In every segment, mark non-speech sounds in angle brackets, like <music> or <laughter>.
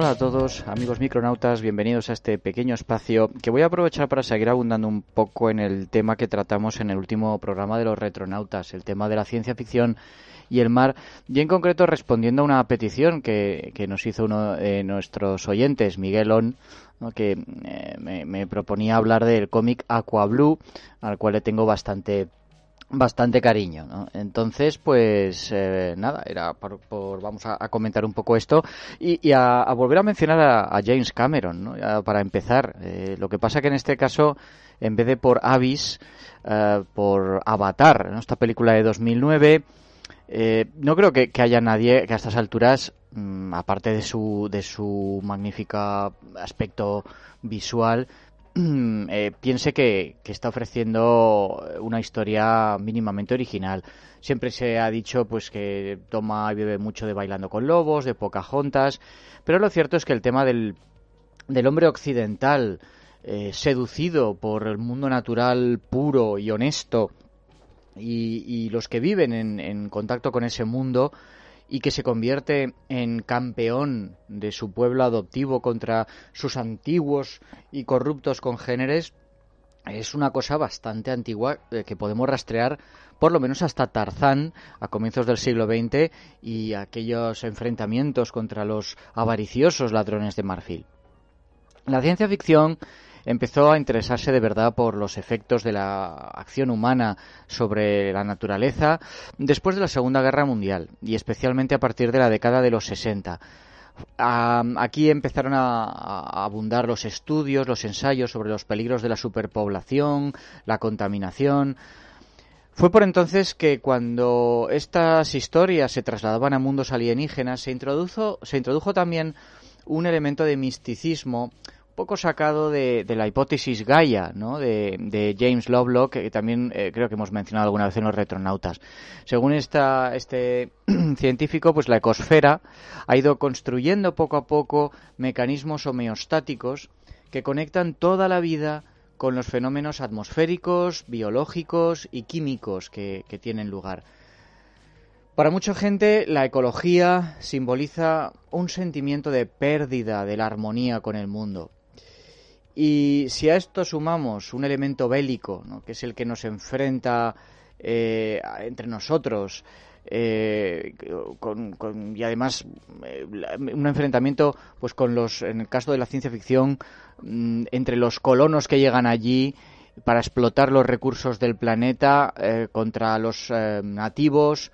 Hola a todos, amigos micronautas, bienvenidos a este pequeño espacio que voy a aprovechar para seguir abundando un poco en el tema que tratamos en el último programa de los retronautas, el tema de la ciencia ficción y el mar, y en concreto respondiendo a una petición que, nos hizo uno de nuestros oyentes, Miguel On, que eh, me, me, proponía hablar del cómic Aqua Blue, al cual le tengo bastante bastante cariño, ¿no? Entonces, pues eh, nada, era por, vamos a, comentar un poco esto y, a, volver a mencionar a, James Cameron, ¿no? para empezar, eh, lo que pasa que en este caso, en vez de por Avis, eh, por Avatar, ¿no? esta película de 2009, no creo que, haya nadie que a estas alturas, mm, aparte de su, de su magnífico aspecto visual, eh, piense que, está ofreciendo una historia mínimamente original. Siempre se ha dicho pues que toma y bebe mucho de Bailando con Lobos, de Pocahontas, pero lo cierto es que el tema del, del hombre occidental eh, seducido por el mundo natural puro y honesto y, los que viven en, en contacto con ese mundo y que se convierte en campeón de su pueblo adoptivo contra sus antiguos y corruptos congéneres, es una cosa bastante antigua eh, que podemos rastrear por lo menos hasta Tarzán a comienzos del siglo XX y aquellos enfrentamientos contra los avariciosos ladrones de marfil. La ciencia ficción empezó a interesarse de verdad por los efectos de la acción humana sobre la naturaleza después de la Segunda Guerra Mundial y especialmente a partir de la década de los 60. Aquí empezaron a, abundar los estudios, los ensayos sobre los peligros de la superpoblación, la contaminación. Fue por entonces que cuando estas historias se trasladaban a mundos alienígenas se introdujo, se introdujo también un elemento de misticismo poco sacado de, la hipótesis Gaia, de, James Lovelock, que también eh, creo que hemos mencionado alguna vez en los retronautas. Según este <clears throat> científico, pues la ecosfera ha ido construyendo poco a poco mecanismos homeostáticos que conectan toda la vida con los fenómenos atmosféricos, biológicos y químicos que tienen lugar. Para mucha gente, la ecología simboliza un sentimiento de pérdida de la armonía con el mundo. Y si a esto sumamos un elemento bélico, que es el que nos enfrenta eh, entre nosotros, eh, y además eh, un enfrentamiento pues con los en el caso de la ciencia ficción mm, entre los colonos que llegan allí para explotar los recursos del planeta contra los nativos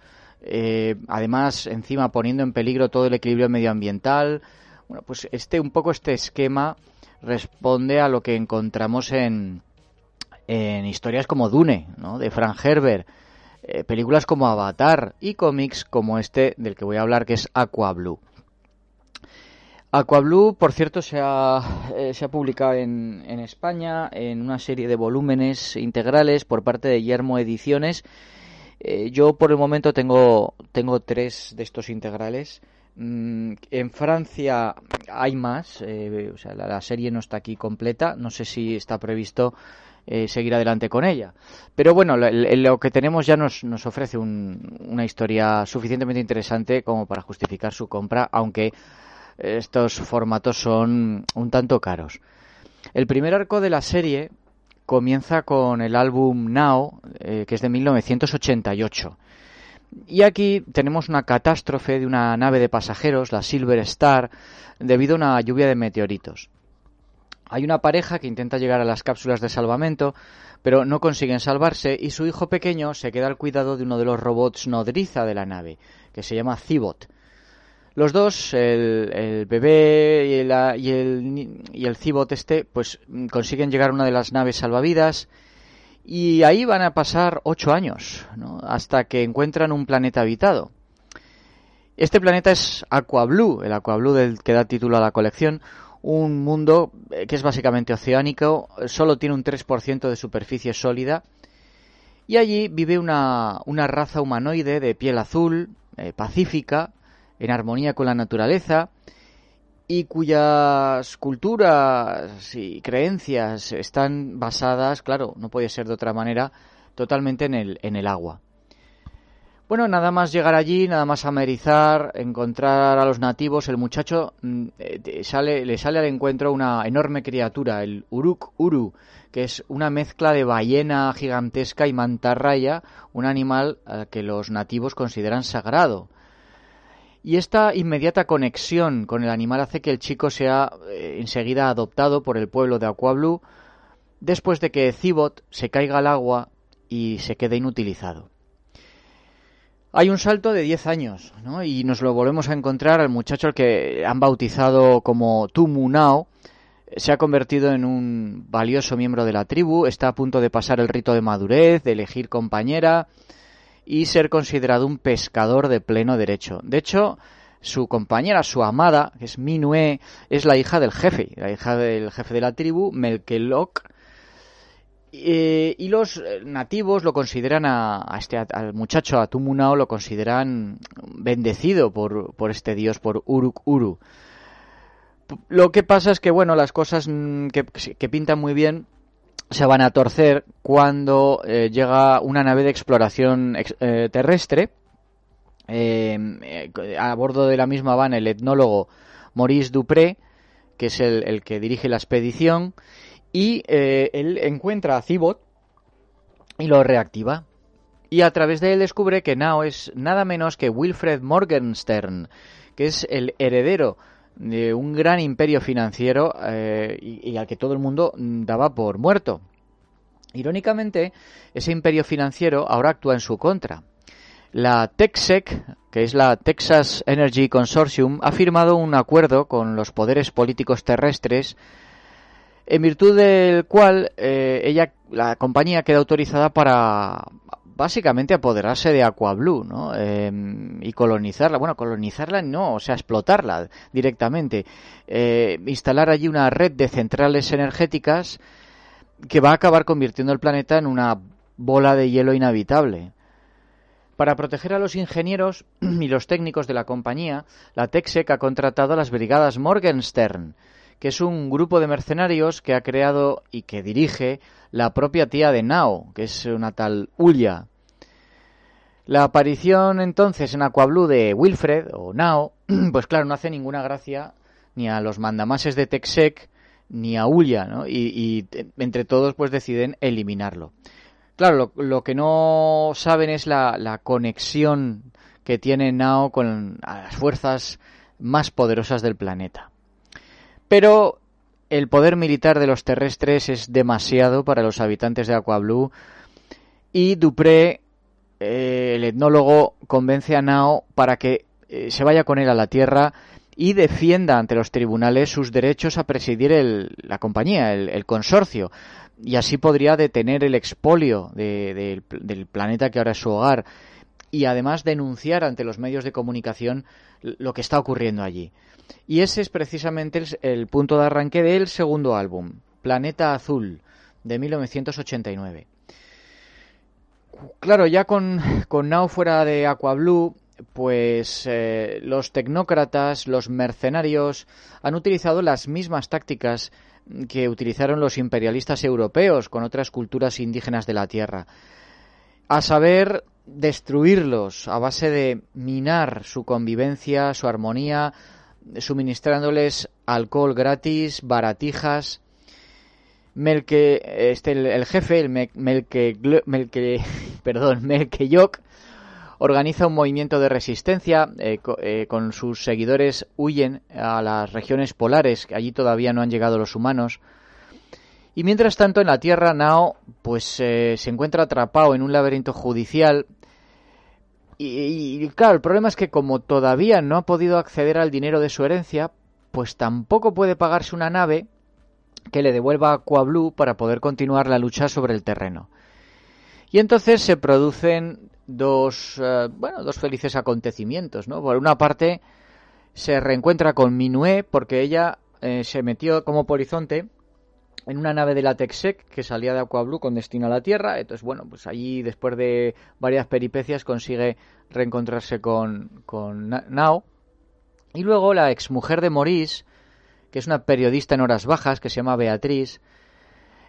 además encima poniendo en peligro todo el equilibrio medioambiental. Bueno pues este un poco este esquema responde a lo que encontramos en, en historias como Dune, ¿no? de Frank Herbert, eh, películas como Avatar y cómics como este del que voy a hablar, que es Aqua Blue. Aqua Blue, por cierto, se ha, eh, se ha publicado en, España en una serie de volúmenes integrales por parte de Yermo Ediciones. Eh, yo por el momento tengo tres de estos integrales. Mm, en Francia hay más, eh, o sea, la, serie no está aquí completa, no sé si está previsto eh, seguir adelante con ella. Pero bueno, lo, que tenemos ya nos, nos ofrece una historia suficientemente interesante como para justificar su compra, aunque estos formatos son un tanto caros. El primer arco de la serie comienza con el álbum Now, eh, que es de 1988 y aquí tenemos una catástrofe de una nave de pasajeros, la Silver Star, debido a una lluvia de meteoritos. Hay una pareja que intenta llegar a las cápsulas de salvamento, pero no consiguen salvarse y su hijo pequeño se queda al cuidado de uno de los robots nodriza de la nave, que se llama Cibot. Los dos, el, bebé y el, y y el Cibot este, pues consiguen llegar a una de las naves salvavidas y ahí van a pasar ocho años, hasta que encuentran un planeta habitado. Este planeta es Aquablue, el Aquablue del que da título a la colección, un mundo eh, que es básicamente oceánico, solo tiene un 3% de superficie sólida, y allí vive una, una raza humanoide de piel azul, eh, pacífica, en armonía con la naturaleza, y cuyas culturas y creencias están basadas, claro, no puede ser de otra manera, totalmente en el, en el agua. Bueno, nada más llegar allí, nada más amerizar, encontrar a los nativos, el muchacho mm, eh, sale, le sale al encuentro una enorme criatura, el Uruk Uru, que es una mezcla de ballena gigantesca y mantarraya, un animal que los nativos consideran sagrado. Y esta inmediata conexión con el animal hace que el chico sea eh, enseguida adoptado por el pueblo de Aquablu después de que Cibot se caiga al agua y se quede inutilizado. Hay un salto de 10 años, ¿no? Y nos lo volvemos a encontrar al muchacho al que han bautizado como Tumunao. Se ha convertido en un valioso miembro de la tribu, está a punto de pasar el rito de madurez, de elegir compañera, y ser considerado un pescador de pleno derecho. De hecho, su compañera, su amada, que es Minue, es la hija del jefe, la hija del jefe de la tribu, Melkelok. Eh, y los eh, nativos lo consideran a, este al muchacho a Tumunao lo consideran bendecido por, por este dios por Uruk Uru. Lo que pasa es que bueno las cosas mm, que, que pintan muy bien se van a torcer cuando eh, llega una nave de exploración eh, terrestre. Eh, a bordo de la misma van el etnólogo Maurice Dupré, que es el, que dirige la expedición, y él encuentra a Cibot y lo reactiva. Y a través de él descubre que Nao es nada menos que Wilfred Morgenstern, que es el heredero de un gran imperio financiero eh, y, al que todo el mundo daba por muerto. Irónicamente, ese imperio financiero ahora actúa en su contra. La TEXEC, que es la Texas Energy Consortium, ha firmado un acuerdo con los poderes políticos terrestres en virtud del cual eh, ella, la compañía queda autorizada para básicamente apoderarse de Aquablue, ¿no? Em, y colonizarla. Bueno, colonizarla no, o sea, explotarla directamente. Eh, instalar allí una red de centrales energéticas que va a acabar convirtiendo el planeta en una bola de hielo inhabitable. Para proteger a los ingenieros <clears throat> y los técnicos de la compañía, la TEXEC ha contratado a las brigadas Morgenstern, que es un grupo de mercenarios que ha creado y que dirige la propia tía de Nao, que es una tal Ulla. La aparición entonces en Aquablue de Wilfred o Nao, <clears throat> pues claro, no hace ninguna gracia ni a los mandamases de Texec ni a Ulla, ¿no? Y, entre todos pues deciden eliminarlo. Claro, lo, que no saben es la, la, conexión que tiene Nao con las fuerzas más poderosas del planeta. Pero el poder militar de los terrestres es demasiado para los habitantes de Aquablue y Dupré, eh, el etnólogo, convence a Nao para que eh, se vaya con él a la Tierra y defienda ante los tribunales sus derechos a presidir la compañía, el, consorcio, y así podría detener el expolio del planeta que ahora es su hogar y además denunciar ante los medios de comunicación lo que está ocurriendo allí. Y ese es precisamente el, punto de arranque del segundo álbum, Planeta Azul, de 1989. Claro, ya con, con Now fuera de Aquablue, pues eh, los tecnócratas, los mercenarios, han utilizado las mismas tácticas que utilizaron los imperialistas europeos con otras culturas indígenas de la Tierra. A saber, destruirlos a base de minar su convivencia, su armonía, suministrándoles alcohol gratis, baratijas. Melke, este, el, jefe, el Melke, Melke, <laughs> perdón, organiza un movimiento de resistencia. Eh, eh, con sus seguidores huyen a las regiones polares, que allí todavía no han llegado los humanos. Y mientras tanto, en la Tierra, Nao pues se encuentra atrapado en un laberinto judicial. Y, y, claro, el problema es que como todavía no ha podido acceder al dinero de su herencia, pues tampoco puede pagarse una nave que le devuelva a Aquablue para poder continuar la lucha sobre el terreno. Y entonces se producen dos, eh, bueno, dos felices acontecimientos, ¿no? Por una parte, se reencuentra con Minué porque ella eh, se metió como polizonte en una nave de la Texec que salía de Aquablue con destino a la Tierra. Entonces, bueno, pues allí, después de varias peripecias, consigue reencontrarse con, con Nao. Y luego la exmujer de Maurice, que es una periodista en horas bajas, que se llama Beatriz,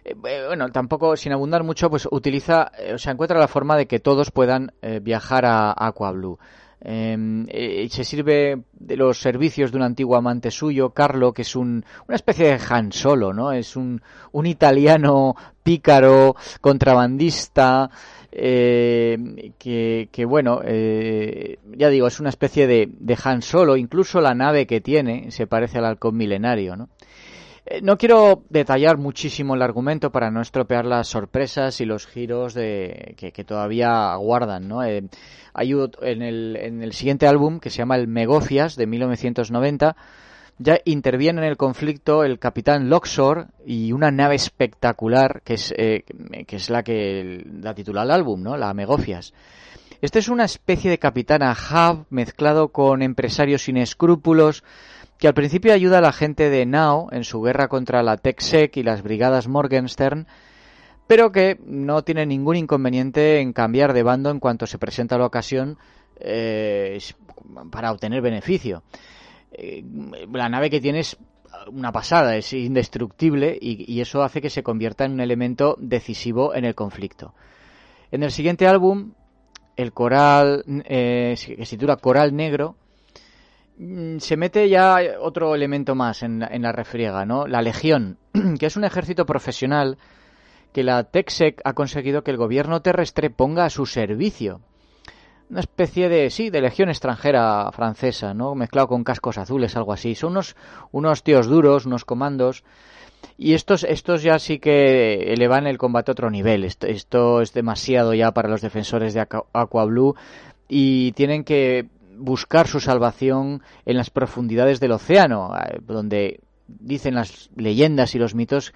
eh, eh, bueno, tampoco sin abundar mucho, pues utiliza, eh, o sea, encuentra la forma de que todos puedan viajar a, Aquablue. Em, se sirve de los servicios de un antiguo amante suyo, Carlo, que es un, una especie de Han Solo, ¿no? Es un, un italiano pícaro, contrabandista, que, que, bueno, ya digo, es una especie de, de Han Solo, incluso la nave que tiene se parece al halcón milenario, ¿no? Eh, no quiero detallar muchísimo el argumento para no estropear las sorpresas y los giros de, que, todavía aguardan. ¿no? Eh, hay en, el, en el siguiente álbum, que se llama El Megofias, de 1990, ya interviene en el conflicto el capitán Loxor y una nave espectacular que es, eh, la que da titula al álbum, ¿no? la Megofias. Este es una especie de capitán hub mezclado con empresarios sin escrúpulos que al principio ayuda a la gente de Nao en su guerra contra la TechSec y las brigadas Morgenstern, pero que no tiene ningún inconveniente en cambiar de bando en cuanto se presenta la ocasión eh, para obtener beneficio. Eh, la nave que tiene es una pasada, es indestructible y, eso hace que se convierta en un elemento decisivo en el conflicto. En el siguiente álbum, el coral, eh, que se titula Coral Negro, se mete ya otro elemento más en, la refriega, ¿no? La Legión, <clears throat> que es un ejército profesional que la TECSEC ha conseguido que el gobierno terrestre ponga a su servicio. Una especie de, sí, de legión extranjera francesa, ¿no? Mezclado con cascos azules, algo así. Son unos, unos tíos duros, unos comandos. Y estos, estos ya sí que elevan el combate a otro nivel. Esto, esto es demasiado ya para los defensores de Aqua Blue y tienen que buscar su salvación en las profundidades del océano, eh, donde dicen las leyendas y los mitos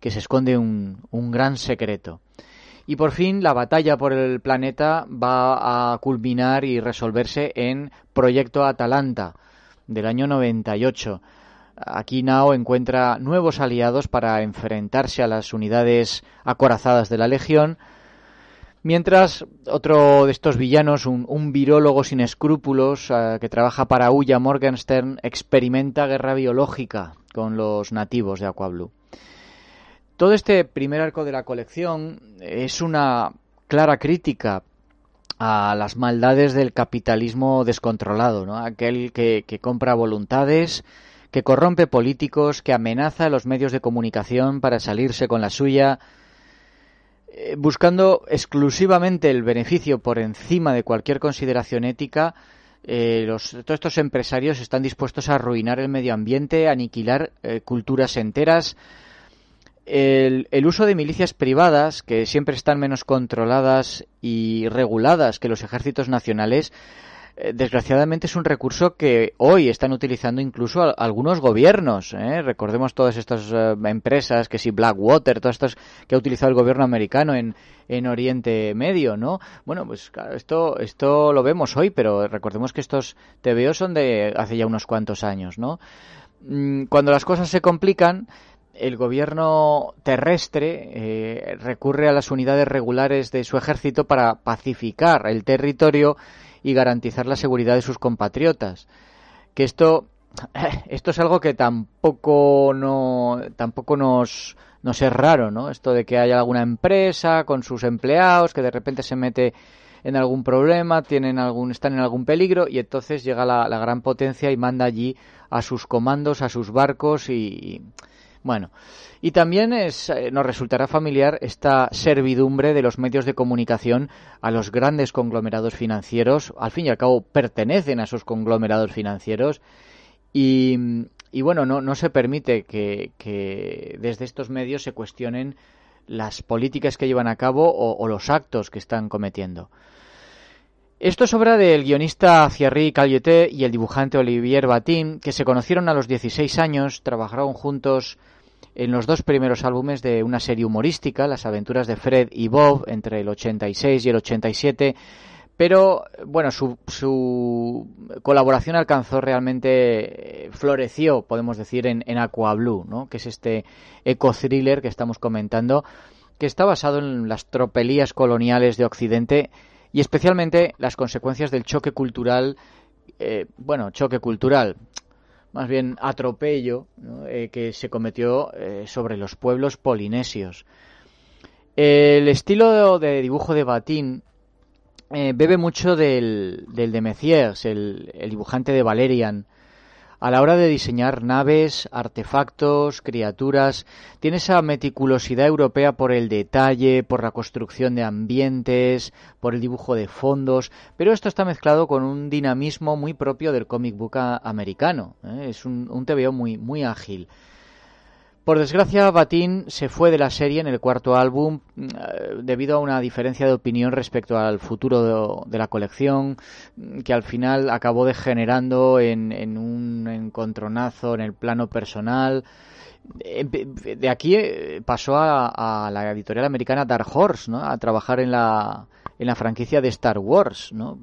que se esconde un, gran secreto. Y por fin la batalla por el planeta va a culminar y resolverse en Proyecto Atalanta del año 98. Aquí Nao encuentra nuevos aliados para enfrentarse a las unidades acorazadas de la Legión Mientras otro de estos villanos, un, un virólogo sin escrúpulos eh, que trabaja para Uya Morgenstern, experimenta guerra biológica con los nativos de Aquablue. Todo este primer arco de la colección es una clara crítica a las maldades del capitalismo descontrolado, ¿no? aquel que, que compra voluntades, que corrompe políticos, que amenaza a los medios de comunicación para salirse con la suya, buscando exclusivamente el beneficio por encima de cualquier consideración ética, eh, todos estos empresarios están dispuestos a arruinar el medio ambiente, aniquilar eh, culturas enteras. El, uso de milicias privadas, que siempre están menos controladas y reguladas que los ejércitos nacionales, eh, desgraciadamente es un recurso que hoy están utilizando incluso algunos gobiernos. ¿eh? Recordemos todas estas eh, empresas, que si Blackwater, todas estas que ha utilizado el gobierno americano en, en Oriente Medio, ¿no? Bueno, pues claro, esto, esto lo vemos hoy, pero recordemos que estos TVO son de hace ya unos cuantos años, ¿no? Mm, cuando las cosas se complican, el gobierno terrestre recurre a las unidades regulares de su ejército para pacificar el territorio y garantizar la seguridad de sus compatriotas. Que esto, <laughs> esto es algo que tampoco, no, tampoco nos, nos es raro, ¿no? Esto de que haya alguna empresa con sus empleados que de repente se mete en algún problema, tienen algún, están en algún peligro y entonces llega la, la gran potencia y manda allí a sus comandos, a sus barcos y, Bueno, y también es, eh, nos resultará familiar esta servidumbre de los medios de comunicación a los grandes conglomerados financieros. Al fin y al cabo, pertenecen a esos conglomerados financieros. Y, bueno, no, se permite que, desde estos medios se cuestionen las políticas que llevan a cabo o los actos que están cometiendo. Esto es obra del guionista Thierry Calleté y el dibujante Olivier Batin, que se conocieron a los 16 años, trabajaron juntos en los dos primeros álbumes de una serie humorística, Las aventuras de Fred y Bob, entre el 86 y el 87, pero bueno, su, su colaboración alcanzó realmente, eh, floreció, podemos decir, en, en ¿no? que es este eco-thriller que estamos comentando, que está basado en las tropelías coloniales de Occidente y especialmente las consecuencias del choque cultural, eh, bueno, choque cultural, más bien atropello eh, que se cometió eh, sobre los pueblos polinesios. El estilo de, dibujo de Batín bebe mucho del, del de Messiers, el, el, dibujante de Valerian, a la hora de diseñar naves, artefactos, criaturas, tiene esa meticulosidad europea por el detalle, por la construcción de ambientes, por el dibujo de fondos, pero esto está mezclado con un dinamismo muy propio del comic book americano. ¿eh? Es un, un muy, muy ágil. Por desgracia, Batín se fue de la serie en el cuarto álbum eh, debido a una diferencia de opinión respecto al futuro de, la colección, que al final acabó degenerando en, un encontronazo en el plano personal. De aquí eh, pasó a, la editorial americana Dark Horse, ¿no? a trabajar en la, en la franquicia de Star Wars, ¿no?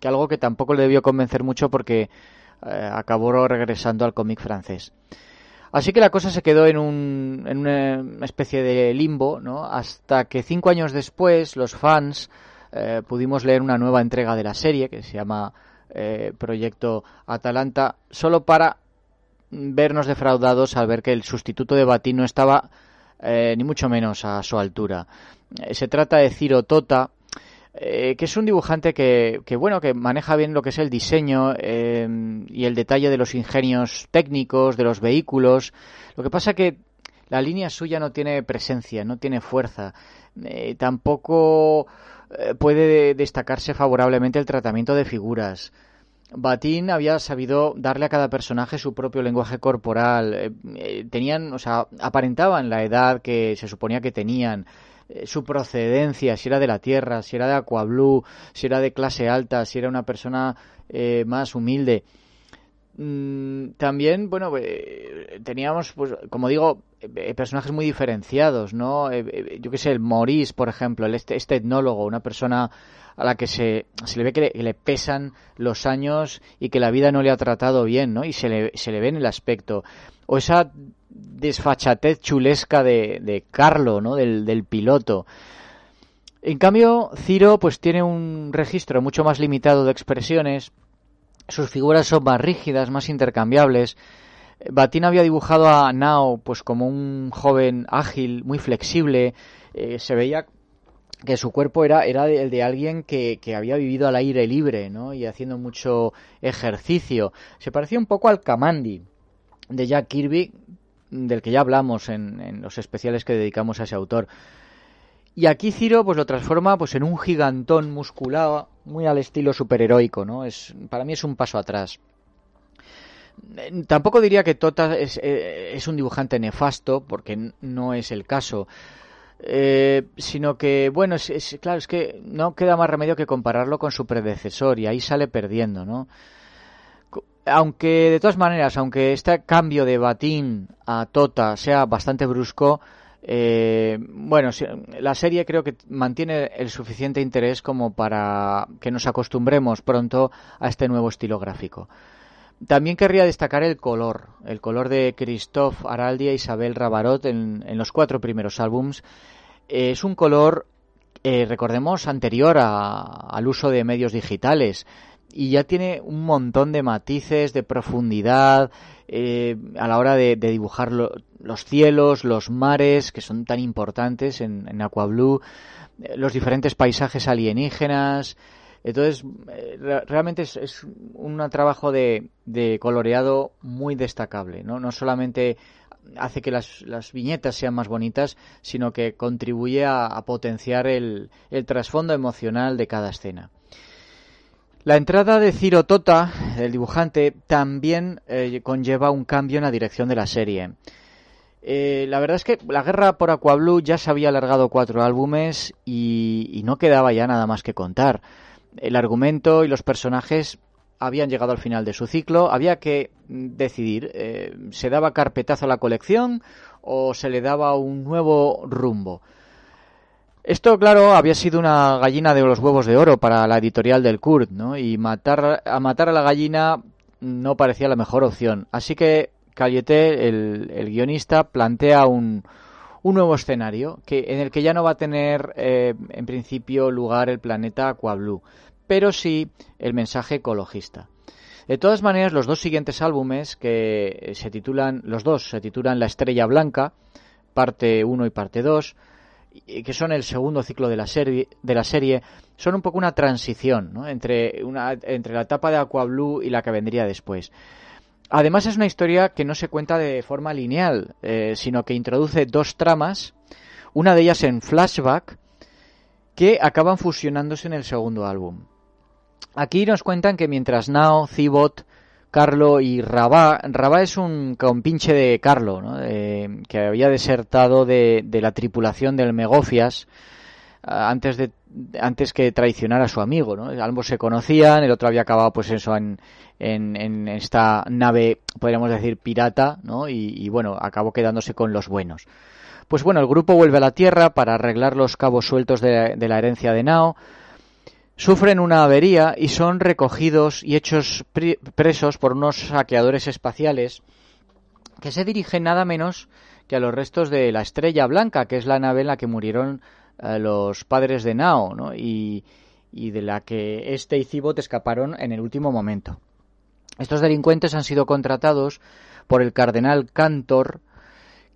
Que algo que tampoco le debió convencer mucho porque eh, acabó regresando al cómic francés. Así que la cosa se quedó en, un, en una especie de limbo, ¿no? Hasta que cinco años después los fans eh, pudimos leer una nueva entrega de la serie que se llama eh, Proyecto Atalanta, solo para vernos defraudados al ver que el sustituto de Batín no estaba eh, ni mucho menos a su altura. se trata de Ciro Tota, eh, que es un dibujante que, bueno, que maneja bien lo que es el diseño eh, y el detalle de los ingenios técnicos, de los vehículos. Lo que pasa que la línea suya no tiene presencia, no tiene fuerza. Eh, tampoco puede destacarse favorablemente el tratamiento de figuras. Batín había sabido darle a cada personaje su propio lenguaje corporal. tenían, o sea, aparentaban la edad que se suponía que tenían. Eh, su procedencia, si era de la tierra, si era de Aquablue, si era de clase alta, si era una persona eh, más humilde. Mm, también, bueno, eh, teníamos, pues, como digo, personajes muy diferenciados, ¿no? yo qué sé, el Maurice, por ejemplo, el este, este, etnólogo, una persona a la que se, se le ve que le, pesan los años y que la vida no le ha tratado bien, ¿no? Y se le, se le ve en el aspecto. O esa desfachatez chulesca de, de Carlo, ¿no? Del, del, piloto. En cambio, Ciro pues tiene un registro mucho más limitado de expresiones, sus figuras son más rígidas, más intercambiables. Batín había dibujado a Nao pues como un joven ágil, muy flexible, eh, se veía que su cuerpo era, era el de alguien que, que, había vivido al aire libre, ¿no? Y haciendo mucho ejercicio. Se parecía un poco al Kamandi de Jack Kirby, del que ya hablamos en, los especiales que dedicamos a ese autor. Y aquí Ciro pues lo transforma pues en un gigantón musculado, muy al estilo superheroico, ¿no? Es para mí es un paso atrás. Tampoco diría que Tota es, eh, un dibujante nefasto, porque no es el caso. Eh, sino que, bueno, es, claro, es que no queda más remedio que compararlo con su predecesor y ahí sale perdiendo, ¿no? Aunque de todas maneras, aunque este cambio de Batín a Tota sea bastante brusco, eh, bueno, la serie creo que mantiene el suficiente interés como para que nos acostumbremos pronto a este nuevo estilo gráfico. También querría destacar el color, el color de Christophe Araldi e Isabel Rabarot en, los cuatro primeros álbums. es un color, eh, recordemos, anterior al uso de medios digitales y ya tiene un montón de matices, de profundidad eh, a la hora de, dibujar los cielos, los mares, que son tan importantes en, en Aquablue, eh, los diferentes paisajes alienígenas. Entonces, eh, realmente es, un trabajo de, de, coloreado muy destacable, ¿no? No solamente hace que las, viñetas sean más bonitas, sino que contribuye a, potenciar el trasfondo emocional de cada escena. La entrada de Ciro Tota, el dibujante, también eh, conlleva un cambio en la dirección de la serie. Eh, la verdad es que la guerra por Aquablue ya se había alargado cuatro álbumes y, no quedaba ya nada más que contar. El argumento y los personajes habían llegado al final de su ciclo, había que decidir, eh, ¿se daba carpetazo a la colección o se le daba un nuevo rumbo? Esto, claro, había sido una gallina de los huevos de oro para la editorial del Kurt, ¿no? Y matar a matar a la gallina no parecía la mejor opción. Así que Calieté, el, guionista, plantea un, un, nuevo escenario que, en el que ya no va a tener eh, en principio lugar el planeta Aquablue, pero sí el mensaje ecologista. De todas maneras, los dos siguientes álbumes que se titulan, los dos se titulan La Estrella Blanca, parte 1 y parte 2, que son el segundo ciclo de la serie, de la serie son un poco una transición entre, una, entre la etapa de Aquablue y la que vendría después. Además es una historia que no se cuenta de forma lineal, eh, sino que introduce dos tramas, una de ellas en flashback, que acaban fusionándose en el segundo álbum. Aquí nos cuentan que mientras Nao, Cibot, Carlo y Rabá, Rabá es un compinche de Carlo, que había desertado de, la tripulación del Megofias ah, antes de antes que traicionar a su amigo, ¿no? Ambos se conocían, el otro había acabado pues eso en, en, esta nave, podríamos decir, pirata, ¿no? Y, bueno, acabó quedándose con los buenos. Pues bueno, el grupo vuelve a la Tierra para arreglar los cabos sueltos de, la herencia de Nao. Sufren una avería y son recogidos y hechos presos por unos saqueadores espaciales que se dirigen nada menos que a los restos de la Estrella Blanca, que es la nave en la que murieron eh, los padres de Nao, y de la que este y Cibot escaparon en el último momento. Estos delincuentes han sido contratados por el cardenal Cantor,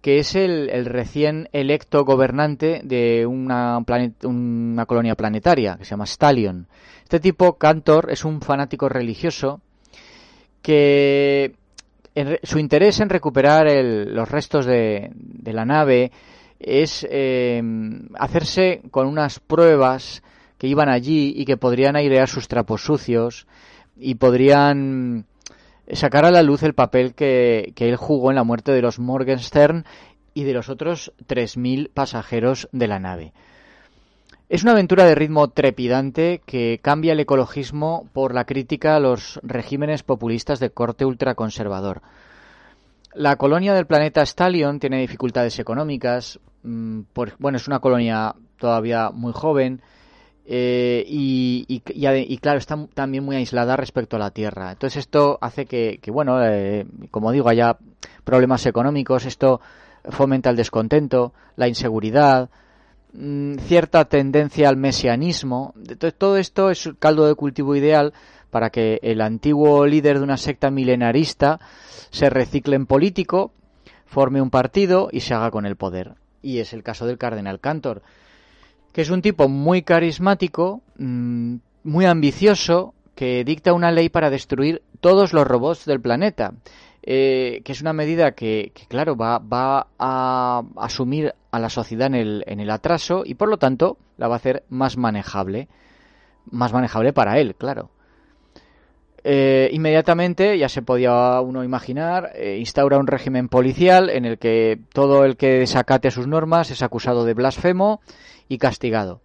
que es el, recién electo gobernante de una, una, colonia planetaria que se llama Stallion. Este tipo, Cantor, es un fanático religioso que su interés en recuperar los restos de, la nave es eh, hacerse con unas pruebas que iban allí y que podrían airear sus trapos sucios y podrían sacar a la luz el papel que, él jugó en la muerte de los Morgenstern y de los otros 3.000 pasajeros de la nave. Es una aventura de ritmo trepidante que cambia el ecologismo por la crítica a los regímenes populistas de corte ultraconservador. La colonia del planeta Stallion tiene dificultades económicas, mm, bueno, es una colonia todavía muy joven, eh, y, claro, está también muy aislada respecto a la Tierra. Entonces esto hace que, bueno, eh, como digo, haya problemas económicos, esto fomenta el descontento, la inseguridad, mm, cierta tendencia al mesianismo. Entonces, todo esto es caldo de cultivo ideal para que el antiguo líder de una secta milenarista se recicle en político, forme un partido y se haga con el poder. Y es el caso del cardenal Cantor que es un tipo muy carismático, mm, muy ambicioso, que dicta una ley para destruir todos los robots del planeta. Eh, que es una medida que, claro, va, va, a asumir a la sociedad en el, en el atraso y por lo tanto la va a hacer más manejable. Más manejable para él, claro. Eh, inmediatamente, ya se podía uno imaginar, eh, instaura un régimen policial en el que todo el que desacate sus normas es acusado de blasfemo y castigado.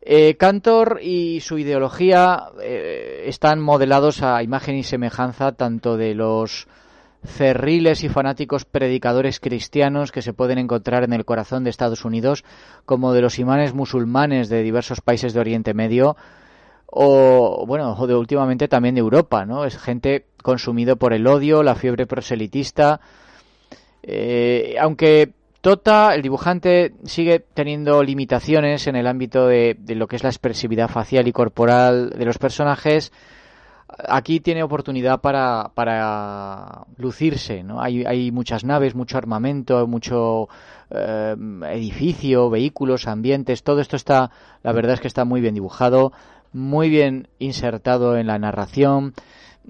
Eh, Cantor y su ideología están modelados a imagen y semejanza tanto de los cerriles y fanáticos predicadores cristianos que se pueden encontrar en el corazón de Estados Unidos, como de los imanes musulmanes de diversos países de Oriente Medio, o bueno, de últimamente también de Europa, ¿no? Es gente consumido por el odio, la fiebre proselitista, eh, aunque Tota, el dibujante, sigue teniendo limitaciones en el ámbito de, lo que es la expresividad facial y corporal de los personajes. Aquí tiene oportunidad para, para lucirse, ¿no? Hay, hay muchas naves, mucho armamento, mucho eh, edificio, vehículos, ambientes, todo esto está, la verdad es que está muy bien dibujado, muy bien insertado en la narración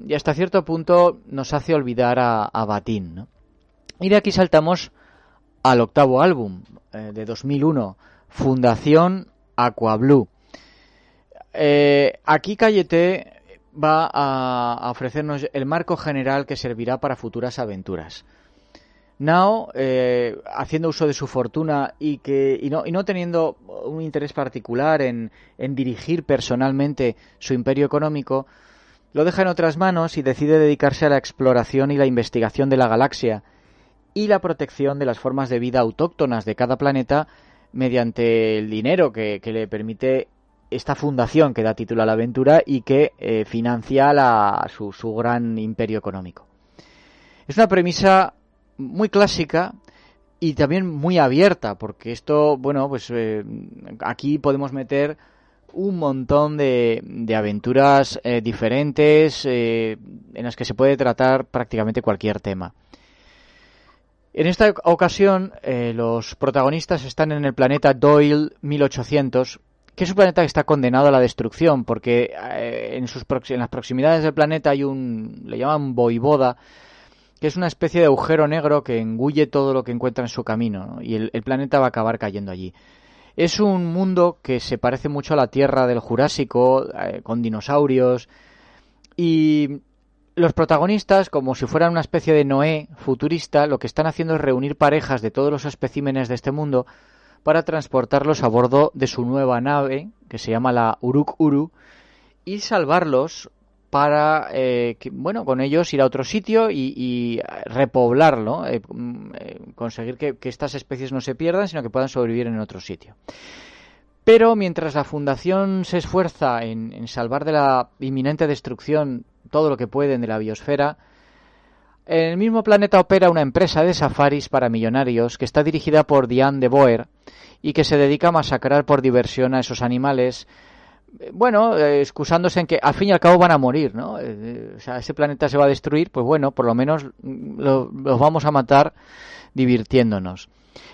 y hasta cierto punto nos hace olvidar a, a Batín, ¿no? Y de aquí saltamos al octavo álbum eh, de 2001, Fundación Aquablue. Eh, aquí Cayete va a, ofrecernos el marco general que servirá para futuras aventuras. Nao, eh, haciendo uso de su fortuna y, que, y, no, y no teniendo un interés particular en, en dirigir personalmente su imperio económico, lo deja en otras manos y decide dedicarse a la exploración y la investigación de la galaxia y la protección de las formas de vida autóctonas de cada planeta mediante el dinero que, le permite esta fundación que da título a la aventura y que eh, financia su, su gran imperio económico. Es una premisa muy clásica y también muy abierta, porque esto, bueno, pues eh, aquí podemos meter un montón de, de aventuras eh, diferentes eh, en las que se puede tratar prácticamente cualquier tema. En esta ocasión, los protagonistas están en el planeta Doyle 1800, que es un planeta que está condenado a la destrucción, porque en, sus en las proximidades del planeta hay un, le llaman voivoda, que es una especie de agujero negro que engulle todo lo que encuentra en su camino y el, planeta va a acabar cayendo allí. Es un mundo que se parece mucho a la Tierra del Jurásico, eh, con dinosaurios y los protagonistas, como si fueran una especie de Noé futurista, lo que están haciendo es reunir parejas de todos los especímenes de este mundo para transportarlos a bordo de su nueva nave, que se llama la Uruk Uru, y salvarlos para, eh, bueno, con ellos ir a otro sitio y, repoblarlo, eh, mm, eh, conseguir que, estas especies no se pierdan, sino que puedan sobrevivir en otro sitio. Pero mientras la Fundación se esfuerza en, salvar de la inminente destrucción todo lo que pueden de la biosfera, en el mismo planeta opera una empresa de safaris para millonarios que está dirigida por Diane de Boer y que se dedica a masacrar por diversión a esos animales bueno, eh, excusándose en que al fin y al cabo van a morir, ¿no? Eh, o sea, ese planeta se va a destruir, pues bueno, por lo menos mm, los vamos a matar divirtiéndonos.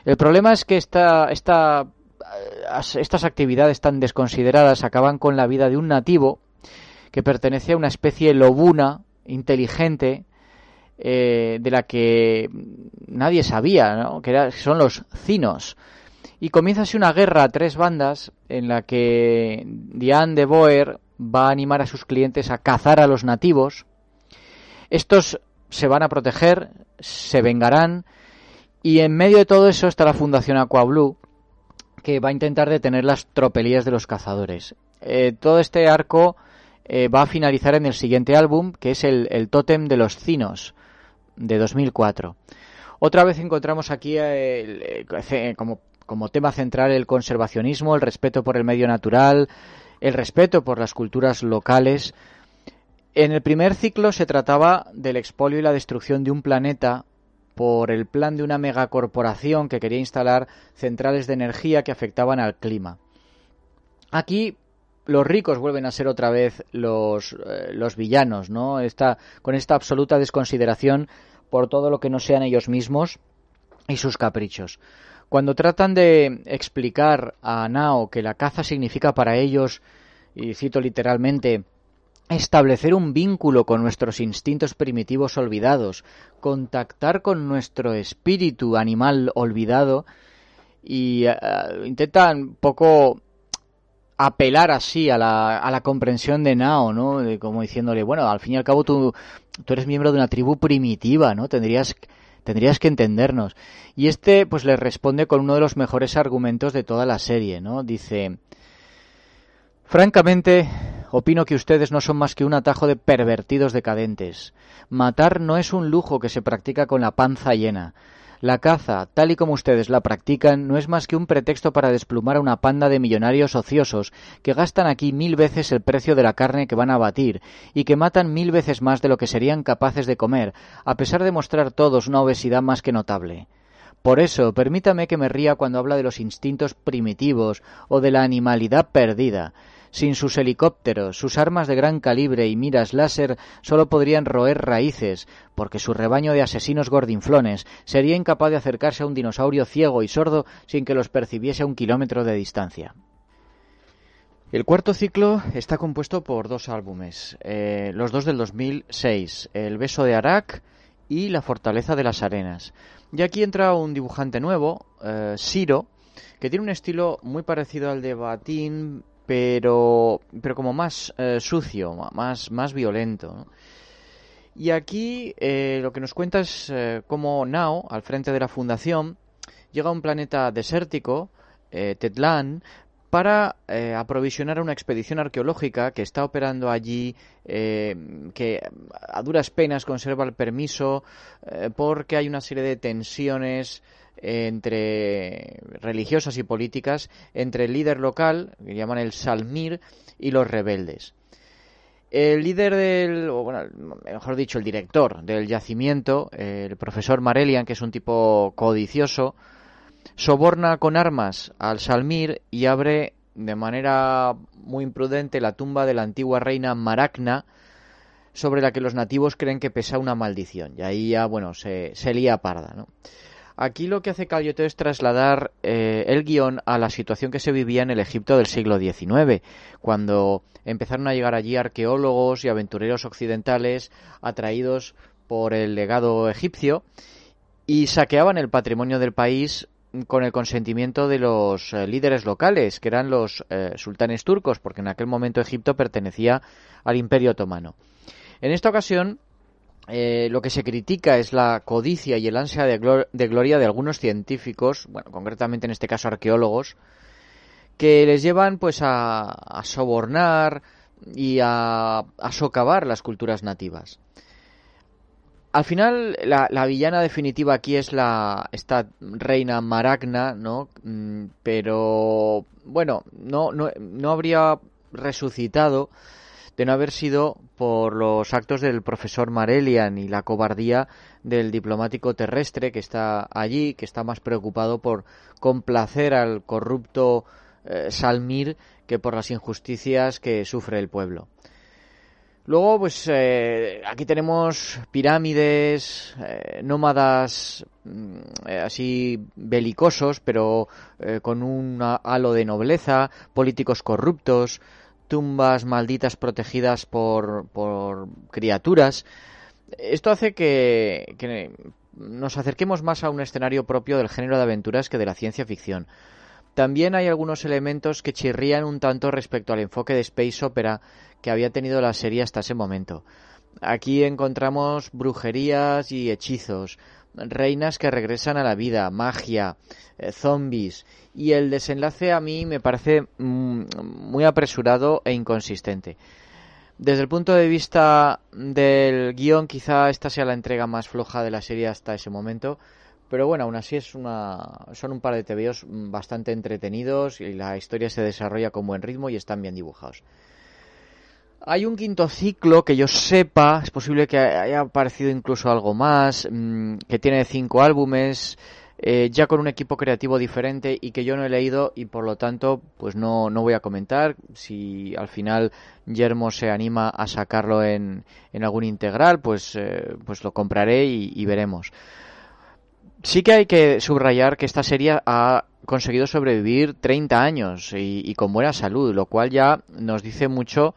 El problema es que esta, esta, eh, estas actividades tan desconsideradas acaban con la vida de un nativo que pertenece a una especie lobuna, inteligente, de la que nadie sabía, ¿no? que son los cinos y comienza así una guerra a tres bandas en la que Diane de Boer va a animar a sus clientes a cazar a los nativos. Estos se van a proteger, se vengarán y en medio de todo eso está la Fundación Aquablue que va a intentar detener las tropelías de los cazadores. Eh, todo este arco eh, va a finalizar en el siguiente álbum que es el, el Tótem de los Cinos de 2004. Otra vez encontramos aquí como como tema central el conservacionismo, el respeto por el medio natural, el respeto por las culturas locales. En el primer ciclo se trataba del expolio y la destrucción de un planeta por el plan de una megacorporación que quería instalar centrales de energía que afectaban al clima. Aquí los ricos vuelven a ser otra vez los, eh, los villanos, ¿no? Esta, con esta absoluta desconsideración por todo lo que no sean ellos mismos y sus caprichos. Cuando tratan de explicar a Nao que la caza significa para ellos, y cito literalmente, establecer un vínculo con nuestros instintos primitivos olvidados, contactar con nuestro espíritu animal olvidado, y eh, intentan un poco apelar así a la, a la comprensión de Nao, ¿no? De, como diciéndole, bueno, al fin y al cabo tú, tú eres miembro de una tribu primitiva, ¿no? Tendrías tendrías que entendernos. Y este pues le responde con uno de los mejores argumentos de toda la serie, ¿no? Dice, francamente, opino que ustedes no son más que un atajo de pervertidos decadentes. Matar no es un lujo que se practica con la panza llena. La caza, tal y como ustedes la practican, no es más que un pretexto para desplumar a una panda de millonarios ociosos que gastan aquí mil veces el precio de la carne que van a batir y que matan mil veces más de lo que serían capaces de comer, a pesar de mostrar todos una obesidad más que notable. Por eso, permítame que me ría cuando habla de los instintos primitivos o de la animalidad perdida. Sin sus helicópteros, sus armas de gran calibre y miras láser solo podrían roer raíces, porque su rebaño de asesinos gordinflones sería incapaz de acercarse a un dinosaurio ciego y sordo sin que los percibiese a un kilómetro de distancia. El cuarto ciclo está compuesto por dos álbumes, eh, los dos del 2006, El beso de Arak y la fortaleza de las arenas. Y aquí entra un dibujante nuevo, eh, Siro, que tiene un estilo muy parecido al de Batín, pero, pero como más eh, sucio, más, más violento. Y aquí eh, lo que nos cuenta es cómo Nao, al frente de la fundación, llega a un planeta desértico, Tetlán, para eh, aprovisionar una expedición arqueológica que está operando allí, eh, que a duras penas conserva el permiso eh, porque hay una serie de tensiones entre religiosas y políticas entre el líder local, que llaman el Salmir, y los rebeldes. El líder del, o bueno, mejor dicho, el director del yacimiento, el profesor Marelian, que es un tipo codicioso, soborna con armas al Salmir y abre de manera muy imprudente la tumba de la antigua reina Maracna, sobre la que los nativos creen que pesa una maldición. Y ahí ya, bueno, se, se lía parda, ¿no? Aquí lo que hace Calioto es trasladar eh, el guion a la situación que se vivía en el Egipto del siglo XIX, cuando empezaron a llegar allí arqueólogos y aventureros occidentales atraídos por el legado egipcio y saqueaban el patrimonio del país con el consentimiento de los eh, líderes locales, que eran los eh, sultanes turcos, porque en aquel momento Egipto pertenecía al Imperio Otomano. En esta ocasión, eh, lo que se critica es la codicia y el ansia de, gloria de algunos científicos, bueno, concretamente en este caso arqueólogos, que les llevan pues a, sobornar y a, a socavar las culturas nativas. Al final, la, villana definitiva aquí es la esta reina Maragna, ¿no? Mm, pero, bueno, no, no, no habría resucitado de no haber sido por los actos del profesor Marelian y la cobardía del diplomático terrestre que está allí, que está más preocupado por complacer al corrupto eh, Salmir que por las injusticias que sufre el pueblo. Luego, pues eh, aquí tenemos pirámides, eh, nómadas mm, eh, así belicosos, pero con un halo de nobleza, políticos corruptos, tumbas malditas protegidas por, por criaturas. Esto hace que, que nos acerquemos más a un escenario propio del género de aventuras que de la ciencia ficción. También hay algunos elementos que chirrían un tanto respecto al enfoque de Space Opera que había tenido la serie hasta ese momento. Aquí encontramos brujerías y hechizos, reinas que regresan a la vida, magia, eh, zombies y el desenlace a mí me parece mm, muy apresurado e inconsistente. Desde el punto de vista del guion, quizá esta sea la entrega más floja de la serie hasta ese momento, pero bueno, aún así es una, son un par de TVOs bastante entretenidos y la historia se desarrolla con buen ritmo y están bien dibujados. Hay un quinto ciclo que yo sepa, es posible que haya aparecido incluso algo más, mm, que tiene cinco álbumes, eh, ya con un equipo creativo diferente y que yo no he leído y por lo tanto pues no, no voy a comentar. Si al final Yermo se anima a sacarlo en, en algún integral, pues, eh, pues lo compraré y, veremos. Sí que hay que subrayar que esta serie ha conseguido sobrevivir 30 años y, y con buena salud, lo cual ya nos dice mucho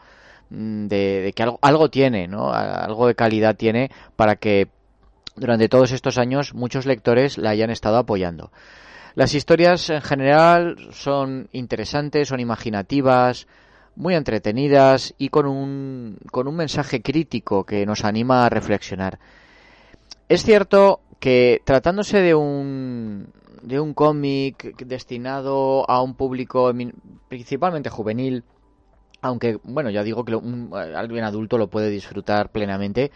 Mm, de, que algo, algo tiene, ¿no? Algo de calidad tiene para que durante todos estos años muchos lectores la hayan estado apoyando. Las historias en general son interesantes, son imaginativas, muy entretenidas y con un, con un mensaje crítico que nos anima a reflexionar. Es cierto que tratándose de un, de un cómic destinado a un público principalmente juvenil, aunque bueno, ya digo que un, alguien adulto lo puede disfrutar plenamente,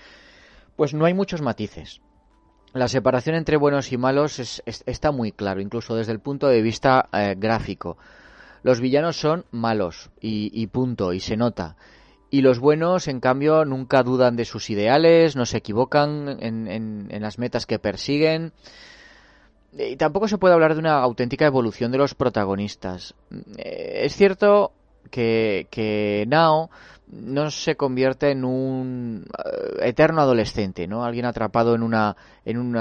pues no hay muchos matices. La separación entre buenos y malos está muy claro, incluso desde el punto de vista eh, gráfico. Los villanos son malos y, punto, y se nota. Y los buenos, en cambio, nunca dudan de sus ideales, no se equivocan en, en las metas que persiguen. Y tampoco se puede hablar de una auténtica evolución de los protagonistas. Eh, es cierto que, que Nao no se convierte en un eh, eterno adolescente, ¿no? Alguien atrapado en una en un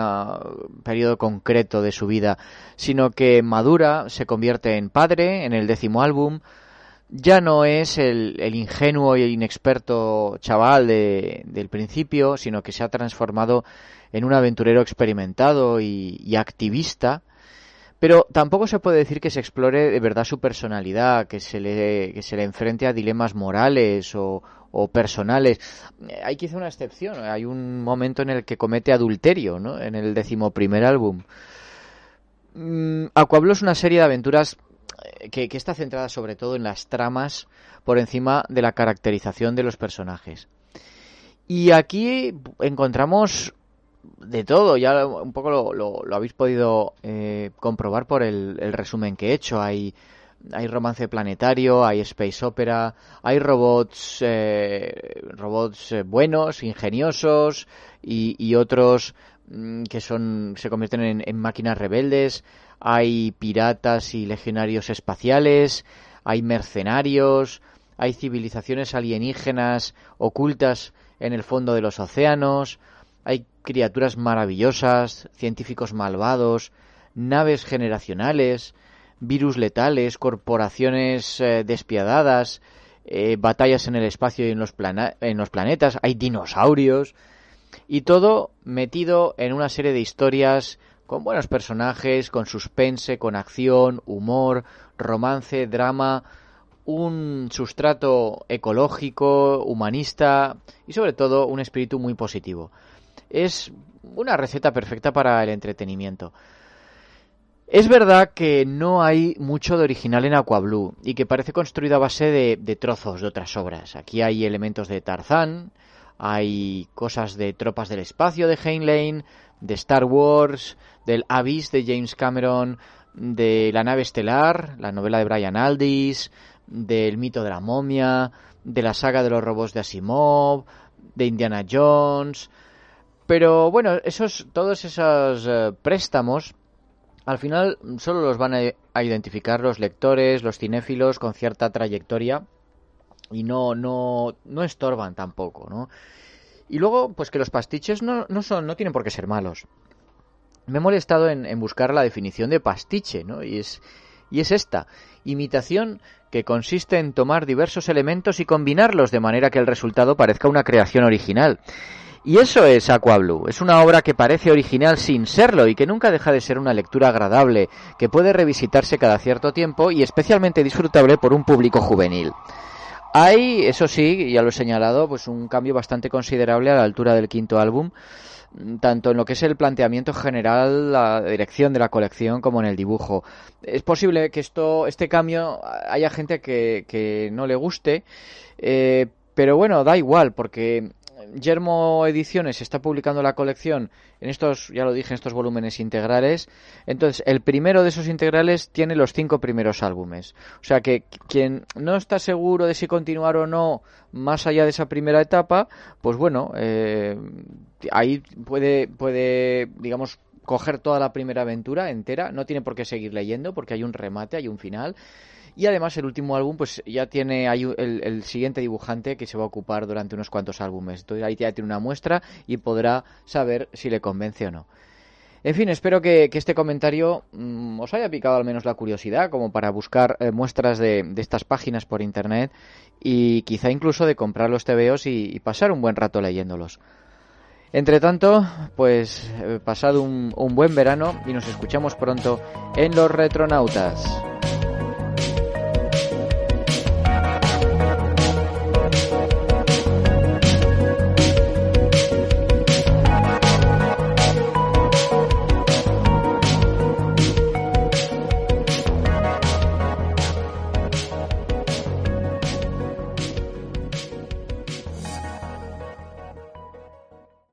periodo concreto de su vida, sino que madura, se convierte en padre en el décimo álbum, ya no es el, ingenuo e inexperto chaval del principio, sino que se ha transformado en un aventurero experimentado y, activista. Pero tampoco se puede decir que se explore de verdad su personalidad, que se le, que se le enfrente a dilemas morales o, personales. Hay quizá una excepción. Hay un momento en el que comete adulterio, ¿no? En el decimoprimer álbum. Mm, es una serie de aventuras que, está centrada sobre todo en las tramas por encima de la caracterización de los personajes. Y aquí encontramos de todo, ya un poco lo, habéis podido eh, comprobar por el, resumen que he hecho. Hay, hay romance planetario, hay space opera, hay robots, eh, robots eh, buenos, ingeniosos y, otros mm, que son se convierten en máquinas rebeldes hay piratas y legionarios espaciales, hay mercenarios, hay civilizaciones alienígenas ocultas en el fondo de los océanos, hay criaturas maravillosas, científicos malvados, naves generacionales, virus letales, corporaciones eh, despiadadas, eh, batallas en el espacio y en los, en los planetas, hay dinosaurios, y todo metido en una serie de historias con buenos personajes, con suspense, con acción, humor, romance, drama, un sustrato ecológico, humanista y sobre todo un espíritu muy positivo. Es una receta perfecta para el entretenimiento. Es verdad que no hay mucho de original en Aquablue y que parece construido a base de, de trozos de otras obras. Aquí hay elementos de Tarzán, hay cosas de Tropas del Espacio de Heinlein, de Star Wars, del Abyss de James Cameron, de La nave estelar, la novela de Brian Aldiss, del mito de la momia, de la saga de los robots de Asimov, de Indiana Jones. Pero bueno, esos, todos esos eh, préstamos al final solo los van a, identificar los lectores, los cinéfilos con cierta trayectoria y no, no, no estorban tampoco, ¿no? Y luego, pues que los pastiches no, no son, no tienen por qué ser malos me he molestado en, buscar la definición de pastiche, ¿no? Y es, y es esta, imitación que consiste en tomar diversos elementos y combinarlos de manera que el resultado parezca una creación original. Y eso es Aqua Blue. Es una obra que parece original sin serlo y que nunca deja de ser una lectura agradable, que puede revisitarse cada cierto tiempo y especialmente disfrutable por un público juvenil. Hay, eso sí, ya lo he señalado, pues un cambio bastante considerable a la altura del quinto álbum, tanto en lo que es el planteamiento general, la dirección de la colección, como en el dibujo. Es posible que esto, este cambio haya gente que, que no le guste, eh, pero bueno, da igual, porque Yermo Ediciones está publicando la colección en estos, ya lo dije, en estos volúmenes integrales. Entonces, el primero de esos integrales tiene los cinco primeros álbumes. O sea que quien no está seguro de si continuar o no más allá de esa primera etapa, pues bueno, eh, ahí puede, puede, digamos, coger toda la primera aventura entera. No tiene por qué seguir leyendo porque hay un remate, hay un final. Y además el último álbum pues ya tiene el, siguiente dibujante que se va a ocupar durante unos cuantos álbumes. Entonces ahí ya tiene una muestra y podrá saber si le convence o no. En fin, espero que, este comentario mm, os haya picado al menos la curiosidad como para buscar eh, muestras de, estas páginas por internet y quizá incluso de comprar los TVOs y, pasar un buen rato leyéndolos. Entre tanto, pues eh, pasado un buen verano y nos escuchamos pronto en los Retronautas.